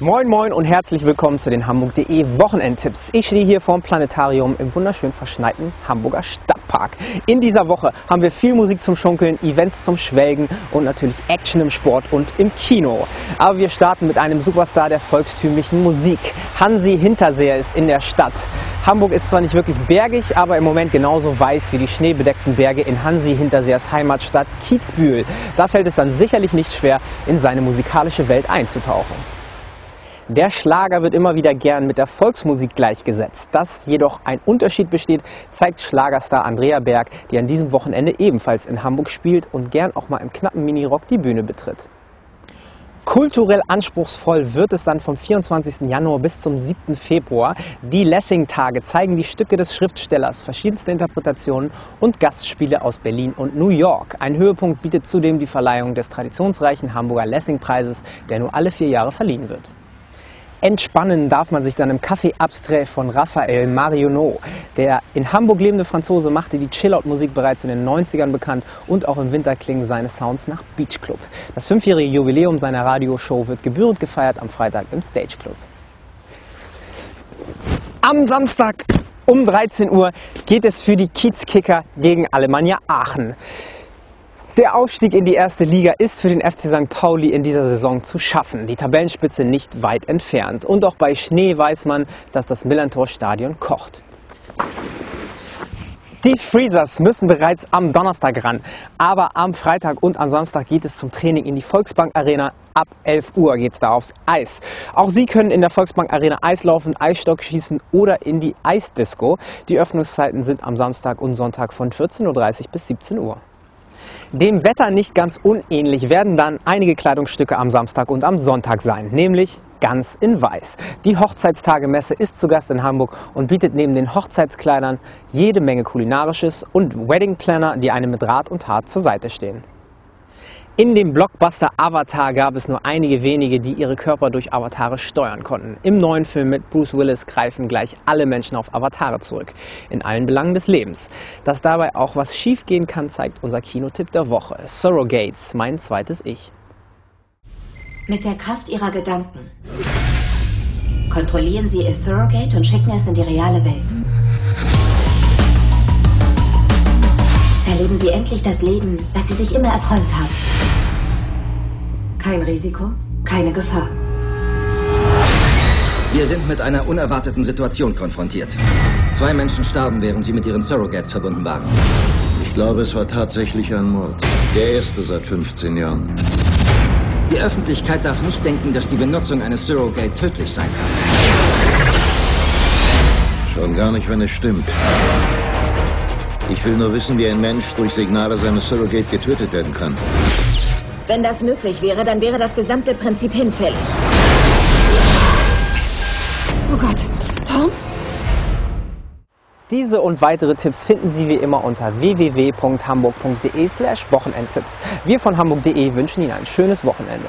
Moin Moin und herzlich willkommen zu den Hamburg.de Wochenendtipps. Ich stehe hier vorm Planetarium im wunderschön verschneiten Hamburger Stadtpark. In dieser Woche haben wir viel Musik zum Schunkeln, Events zum Schwelgen und natürlich Action im Sport und im Kino. Aber wir starten mit einem Superstar der volkstümlichen Musik. Hansi Hinterseher ist in der Stadt. Hamburg ist zwar nicht wirklich bergig, aber im Moment genauso weiß wie die schneebedeckten Berge in Hansi Hinterseers Heimatstadt Kitzbühel. Da fällt es dann sicherlich nicht schwer, in seine musikalische Welt einzutauchen. Der Schlager wird immer wieder gern mit der Volksmusik gleichgesetzt. Dass jedoch ein Unterschied besteht, zeigt Schlagerstar Andrea Berg, die an diesem Wochenende ebenfalls in Hamburg spielt und gern auch mal im knappen Minirock die Bühne betritt. Kulturell anspruchsvoll wird es dann vom 24. Januar bis zum 7. Februar. Die Lessing-Tage zeigen die Stücke des Schriftstellers, verschiedenste Interpretationen und Gastspiele aus Berlin und New York. Ein Höhepunkt bietet zudem die Verleihung des traditionsreichen Hamburger Lessing-Preises, der nur alle vier Jahre verliehen wird. Entspannen darf man sich dann im Café Abstrait von Raphael Marionneau. Der in Hamburg lebende Franzose machte die Chillout-Musik bereits in den 90ern bekannt und auch im Winter klingen seine Sounds nach Beach Club. Das fünfjährige Jubiläum seiner Radioshow wird gebührend gefeiert am Freitag im Stage Club. Am Samstag um 13 Uhr geht es für die Kiezkicker gegen Alemannia Aachen. Der Aufstieg in die erste Liga ist für den FC St. Pauli in dieser Saison zu schaffen. Die Tabellenspitze nicht weit entfernt. Und auch bei Schnee weiß man, dass das Millantor-Stadion kocht. Die Freezers müssen bereits am Donnerstag ran, aber am Freitag und am Samstag geht es zum Training in die Volksbank Arena. Ab 11 Uhr geht es da aufs Eis. Auch Sie können in der Volksbank Arena Eislaufen, Eisstock schießen oder in die Eisdisco. Die Öffnungszeiten sind am Samstag und Sonntag von 14.30 Uhr bis 17 Uhr. Dem Wetter nicht ganz unähnlich werden dann einige Kleidungsstücke am Samstag und am Sonntag sein, nämlich ganz in weiß. Die Hochzeitstagemesse ist zu Gast in Hamburg und bietet neben den Hochzeitskleidern jede Menge kulinarisches und Wedding Planner, die einem mit Rat und Tat zur Seite stehen. In dem Blockbuster Avatar gab es nur einige wenige, die ihre Körper durch Avatare steuern konnten. Im neuen Film mit Bruce Willis greifen gleich alle Menschen auf Avatare zurück. In allen Belangen des Lebens. Dass dabei auch was schiefgehen kann, zeigt unser Kinotipp der Woche. Surrogates, mein zweites Ich. Mit der Kraft ihrer Gedanken kontrollieren sie ihr Surrogate und schicken es in die reale Welt. Erleben Sie endlich das Leben, das Sie sich immer erträumt haben. Kein Risiko, keine Gefahr. Wir sind mit einer unerwarteten Situation konfrontiert. Zwei Menschen starben, während sie mit ihren Surrogates verbunden waren. Ich glaube, es war tatsächlich ein Mord. Der erste seit 15 Jahren. Die Öffentlichkeit darf nicht denken, dass die Benutzung eines Surrogate tödlich sein kann. Schon gar nicht, wenn es stimmt. Ich will nur wissen, wie ein Mensch durch Signale seines Surrogate getötet werden kann. Wenn das möglich wäre, dann wäre das gesamte Prinzip hinfällig. Oh Gott, Tom? Diese und weitere Tipps finden Sie wie immer unter www.hamburg.de slash Wochenendtipps. Wir von hamburg.de wünschen Ihnen ein schönes Wochenende.